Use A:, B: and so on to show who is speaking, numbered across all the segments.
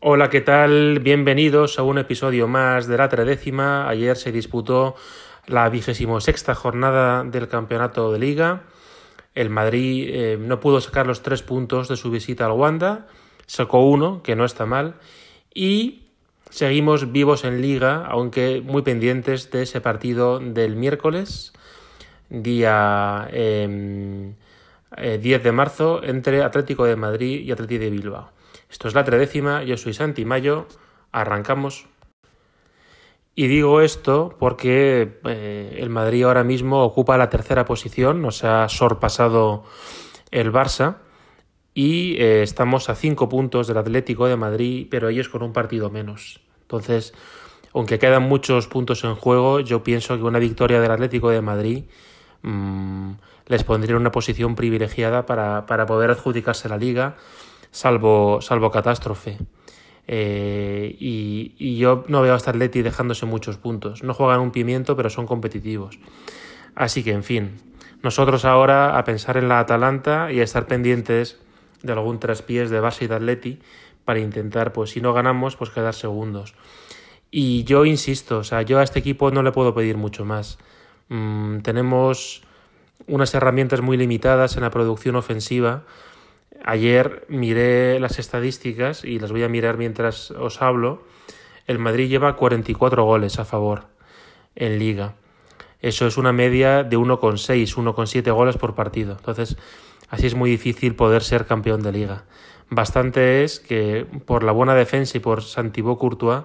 A: Hola, ¿qué tal? Bienvenidos a un episodio más de la tredécima. Ayer se disputó la vigésimo sexta jornada del campeonato de liga. El Madrid eh, no pudo sacar los tres puntos de su visita al Wanda, sacó uno, que no está mal, y seguimos vivos en liga, aunque muy pendientes de ese partido del miércoles, día 10 eh, de marzo, entre Atlético de Madrid y Atlético de Bilbao. Esto es la tredécima, yo soy Santi Mayo, arrancamos. Y digo esto porque eh, el Madrid ahora mismo ocupa la tercera posición, nos ha sorpasado el Barça y eh, estamos a cinco puntos del Atlético de Madrid, pero ellos con un partido menos. Entonces, aunque quedan muchos puntos en juego, yo pienso que una victoria del Atlético de Madrid mmm, les pondría en una posición privilegiada para, para poder adjudicarse la liga salvo, salvo catástrofe. Eh, y, yo no veo a este Atleti dejándose muchos puntos. No juegan un pimiento, pero son competitivos. Así que, en fin, nosotros ahora a pensar en la Atalanta y a estar pendientes de algún traspiés de base y de Atleti para intentar, pues si no ganamos, pues quedar segundos. Y yo insisto, o sea, yo a este equipo no le puedo pedir mucho más. Mm, tenemos unas herramientas muy limitadas en la producción ofensiva Ayer miré las estadísticas y las voy a mirar mientras os hablo. El Madrid lleva 44 goles a favor en liga. Eso es una media de 1,6, 1,7 goles por partido. Entonces, así es muy difícil poder ser campeón de liga. Bastante es que por la buena defensa y por Santibo Courtois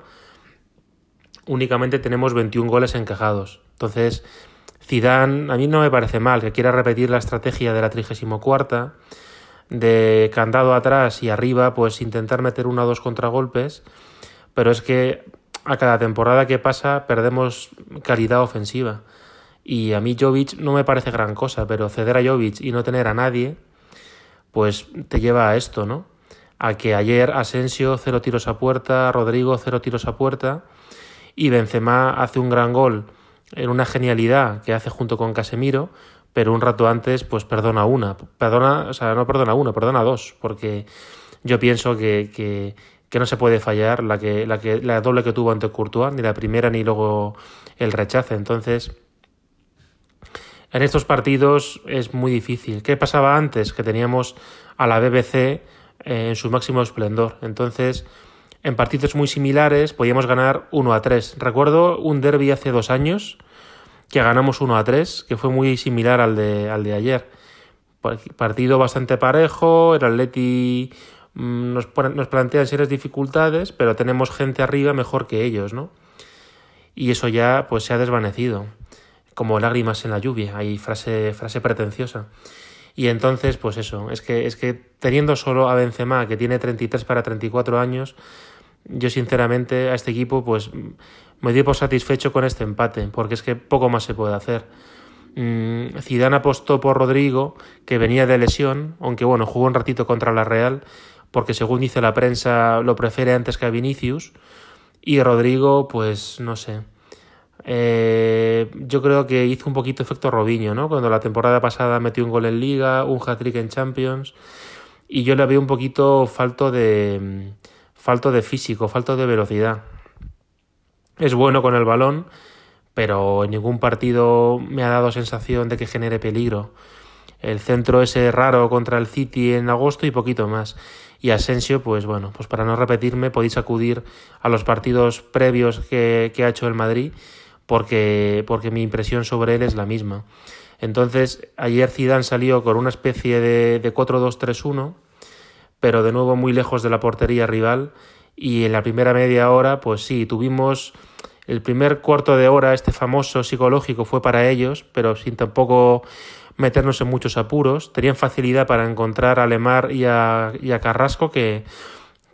A: únicamente tenemos 21 goles encajados. Entonces, Zidane, a mí no me parece mal que quiera repetir la estrategia de la 34 de candado atrás y arriba, pues intentar meter uno o dos contragolpes, pero es que a cada temporada que pasa perdemos calidad ofensiva. Y a mí Jovic no me parece gran cosa, pero ceder a Jovic y no tener a nadie, pues te lleva a esto, ¿no? A que ayer Asensio cero tiros a puerta, Rodrigo cero tiros a puerta y Benzema hace un gran gol en una genialidad que hace junto con Casemiro, pero un rato antes pues perdona una, perdona, o sea, no perdona una, perdona dos, porque yo pienso que, que, que no se puede fallar la, que, la, que, la doble que tuvo ante Courtois, ni la primera ni luego el rechace. Entonces, en estos partidos es muy difícil. ¿Qué pasaba antes? Que teníamos a la BBC eh, en su máximo esplendor. Entonces, en partidos muy similares podíamos ganar 1 a 3. Recuerdo un derby hace dos años que ganamos 1 a 3, que fue muy similar al de, al de ayer. Partido bastante parejo, el Atleti mm, nos, nos plantea serias dificultades, pero tenemos gente arriba mejor que ellos, ¿no? Y eso ya pues se ha desvanecido, como lágrimas en la lluvia, hay frase, frase pretenciosa. Y entonces, pues eso, es que, es que teniendo solo a Benzema, que tiene 33 para 34 años, yo sinceramente a este equipo pues me di por satisfecho con este empate, porque es que poco más se puede hacer. Mm, Zidane apostó por Rodrigo, que venía de lesión, aunque bueno, jugó un ratito contra la Real, porque según dice la prensa lo prefiere antes que a Vinicius. Y Rodrigo, pues no sé. Eh, yo creo que hizo un poquito efecto Robinho, ¿no? Cuando la temporada pasada metió un gol en Liga, un hat-trick en Champions. Y yo le veo un poquito falto de falto de físico, falto de velocidad. Es bueno con el balón, pero en ningún partido me ha dado sensación de que genere peligro. El centro ese raro contra el City en agosto y poquito más. Y Asensio, pues bueno, pues para no repetirme, podéis acudir a los partidos previos que, ha hecho el Madrid, porque, porque mi impresión sobre él es la misma. Entonces, ayer Zidane salió con una especie de, de 4-2-3-1 pero de nuevo muy lejos de la portería rival. Y en la primera media hora, pues sí, tuvimos el primer cuarto de hora, este famoso psicológico fue para ellos, pero sin tampoco meternos en muchos apuros. Tenían facilidad para encontrar a Lemar y a, Carrasco, que,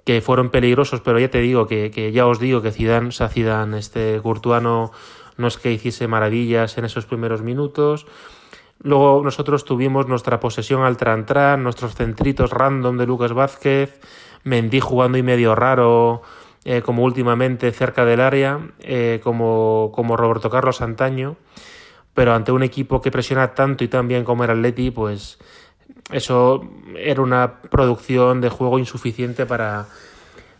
A: que, fueron peligrosos, pero ya te digo que, ya os digo que Zidane, o sea, Zidane, este Courtois no es que hiciese maravillas en esos primeros minutos. Luego nosotros tuvimos nuestra posesión al tran, nuestros centritos random de Lucas Vázquez, Mendy jugando y medio raro, eh, como últimamente cerca del área, eh, como, como Roberto Carlos antaño, pero ante un equipo que presiona tanto y tan bien como era Atleti, pues eso era una producción de juego insuficiente para,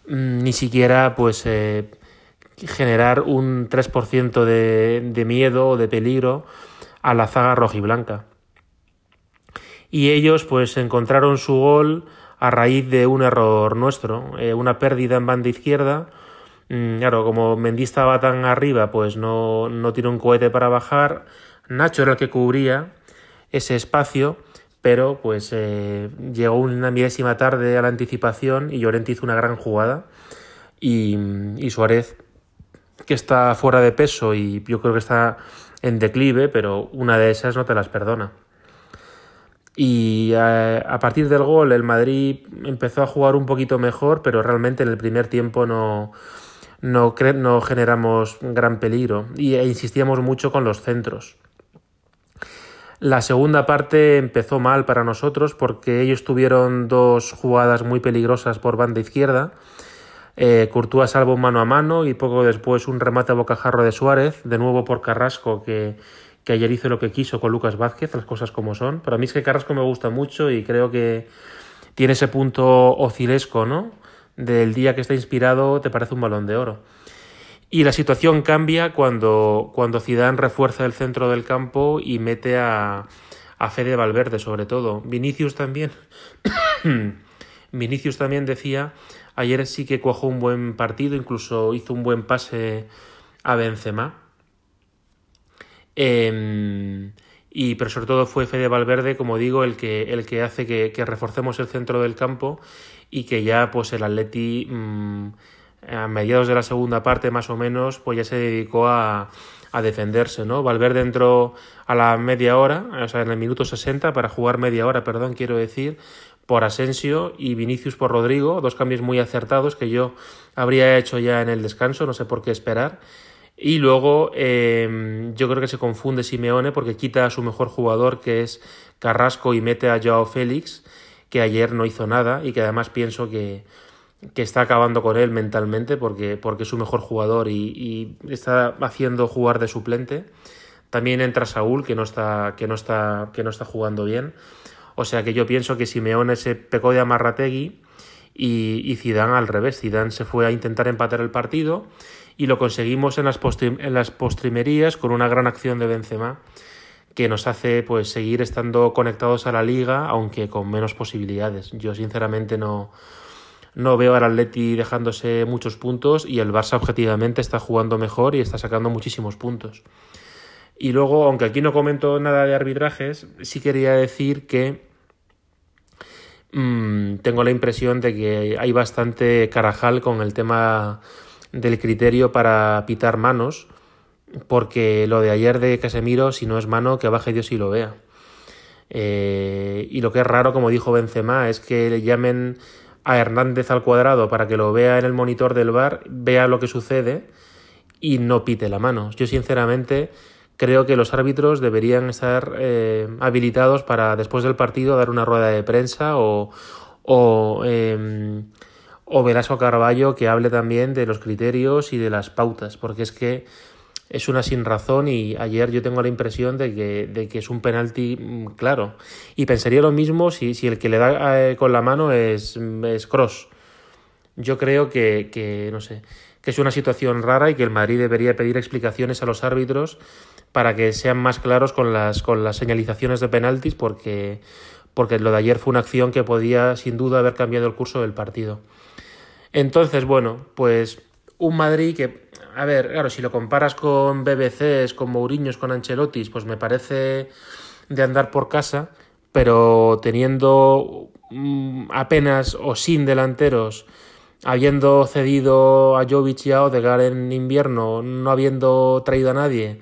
A: mm, ni siquiera pues eh, generar un 3% de, de miedo o de peligro a la zaga rojiblanca. Y ellos pues encontraron su gol a raíz de un error nuestro, eh, una pérdida en banda izquierda. Mm, claro, como Mendy estaba tan arriba, pues no, no tiene un cohete para bajar. Nacho era el que cubría ese espacio, pero pues eh, llegó una milésima tarde a la anticipación y Llorente hizo una gran jugada. Y, y Suárez, que está fuera de peso y yo creo que está en declive, pero una de esas no te las perdona. Y eh, a, partir del gol el Madrid empezó a jugar un poquito mejor, pero realmente en el primer tiempo no, no, no generamos gran peligro y, e insistíamos mucho con los centros. La segunda parte empezó mal para nosotros porque ellos tuvieron dos jugadas muy peligrosas por banda izquierda. Eh, Courtois salvo mano a mano y poco después un remate a bocajarro de Suárez, de nuevo por Carrasco que que ayer hizo lo que quiso con Lucas Vázquez, las cosas como son. Pero a mí es que Carrasco me gusta mucho y creo que tiene ese punto ocilesco, ¿no? Del día que está inspirado te parece un balón de oro. Y la situación cambia cuando, cuando Zidane refuerza el centro del campo y mete a, a Fede Valverde, sobre todo. Vinicius también. Vinicius también decía, ayer sí que cuajó un buen partido, incluso hizo un buen pase a Benzema. Em, y, pero sobre todo fue Fede Valverde, como digo, el que, el que hace que, reforcemos el centro del campo y que ya pues el Atleti mm, a mediados de la segunda parte más o menos pues ya se dedicó a, a defenderse, ¿no? Valverde entró a la media hora, o sea, en el minuto 60 para jugar media hora, perdón, quiero decir, por Asensio y Vinicius por Rodrigo, dos cambios muy acertados que yo habría hecho ya en el descanso, no sé por qué esperar. Y luego em, yo creo que se confunde Simeone porque quita a su mejor jugador que es Carrasco y mete a Joao Félix, que ayer no hizo nada y que además pienso que, que está acabando con él mentalmente porque, porque es su mejor jugador y, y, está haciendo jugar de suplente. También entra Saúl, que no está, que no está, que no está jugando bien. O sea que yo pienso que Simeone se pecó de Amarrategui y, y Zidane al revés. Zidane se fue a intentar empatar el partido y lo conseguimos en las, en las postrimerías con una gran acción de Benzema que nos hace pues seguir estando conectados a la liga aunque con menos posibilidades. Yo sinceramente no, no veo al Atleti dejándose muchos puntos y el Barça objetivamente está jugando mejor y está sacando muchísimos puntos. Y luego, aunque aquí no comento nada de arbitrajes, sí quería decir que mmm, tengo la impresión de que hay bastante carajal con el tema del criterio para pitar manos, porque lo de ayer de Casemiro, si no es mano, que baje Dios y lo vea. Eh, y lo que es raro, como dijo Benzema, es que le llamen a Hernández al cuadrado para que lo vea en el monitor del bar, vea lo que sucede y no pite la mano. Yo sinceramente creo que los árbitros deberían estar eh, habilitados para después del partido dar una rueda de prensa o, o em, o Velasco Carballo que hable también de los criterios y de las pautas, porque es que es una sin razón y ayer yo tengo la impresión de que, de que es un penalti mm, claro. Y pensaría lo mismo si, si el que le da eh, con la mano es, es Cross. Yo creo que, que, no sé, que es una situación rara y que el Madrid debería pedir explicaciones a los árbitros para que sean más claros con las, con las señalizaciones de penaltis, porque, porque lo de ayer fue una acción que podía sin duda haber cambiado el curso del partido. Entonces, bueno, pues un Madrid que, a ver, claro, si lo comparas con BBCs, con Mourinhos, con Ancelottis, pues me parece de andar por casa, pero teniendo mm, apenas o sin delanteros, habiendo cedido a Jovic y a Odegaard en invierno, no habiendo traído a nadie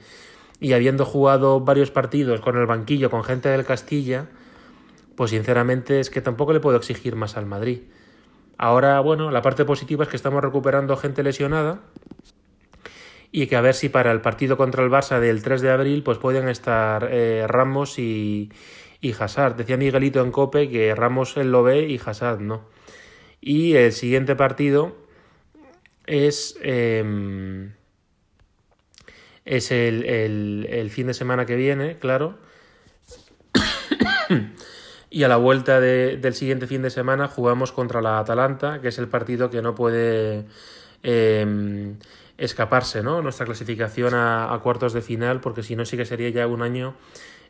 A: y habiendo jugado varios partidos con el banquillo, con gente del Castilla, pues sinceramente es que tampoco le puedo exigir más al Madrid. Ahora, bueno, la parte positiva es que estamos recuperando gente lesionada y que a ver si para el partido contra el Barça del 3 de abril pues pueden estar eh, Ramos y, y Hazard. Decía Miguelito en Cope que Ramos él lo ve y Hazard no. Y el siguiente partido es, em, es el, el, el fin de semana que viene, claro. y a la vuelta del siguiente fin de semana jugamos contra la Atalanta, que es el partido que no puede em, escaparse, ¿no? Nuestra clasificación a, cuartos de final, porque si no sí que sería ya un año,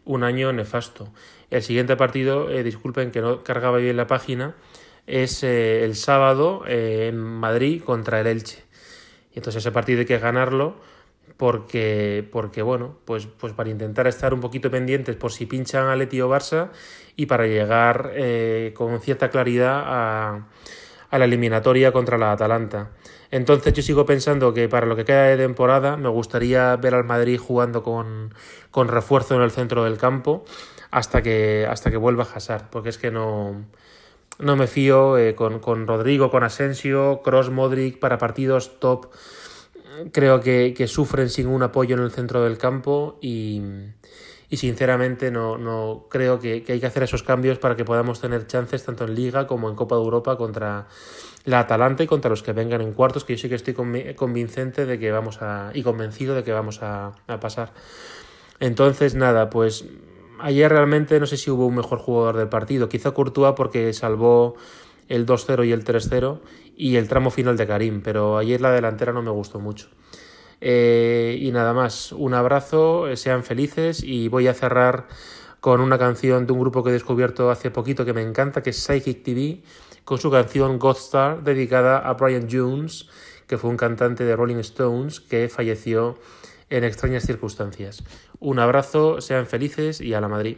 A: un año nefasto. El siguiente partido, eh, disculpen que no cargaba bien la página, es eh, el sábado eh, en Madrid contra el Elche. Y entonces ese partido hay que ganarlo porque, porque bueno, pues, pues para intentar estar un poquito pendientes por si pinchan a Leti o Barça y para llegar eh, con cierta claridad a, a la eliminatoria contra la Atalanta. Entonces yo sigo pensando que para lo que queda de temporada me gustaría ver al Madrid jugando con, con refuerzo en el centro del campo hasta que, hasta que vuelva Hazard, porque es que no, no me fío eh, con, con Rodrigo, con Asensio, Cross, Modric para partidos top creo que, sufren sin un apoyo en el centro del campo y, sinceramente no, no creo que, hay que hacer esos cambios para que podamos tener chances tanto en Liga como en Copa de Europa contra la Atalanta y contra los que vengan en cuartos, que yo sí que estoy convincente de que vamos a y convencido de que vamos a, a pasar. Entonces, nada, pues ayer realmente no sé si hubo un mejor jugador del partido, quizá Courtois porque salvó el 2-0 y el 3-0 y el tramo final de Karim, pero ayer la delantera no me gustó mucho. Eh, y nada más, un abrazo, eh, sean felices y voy a cerrar con una canción de un grupo que he descubierto hace poquito que me encanta, que es Psychic TV, con su canción God Star, dedicada a Brian Jones, que fue un cantante de Rolling Stones que falleció en extrañas circunstancias. Un abrazo, sean felices y a la Madrid.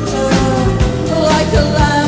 A: alive.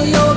A: feel your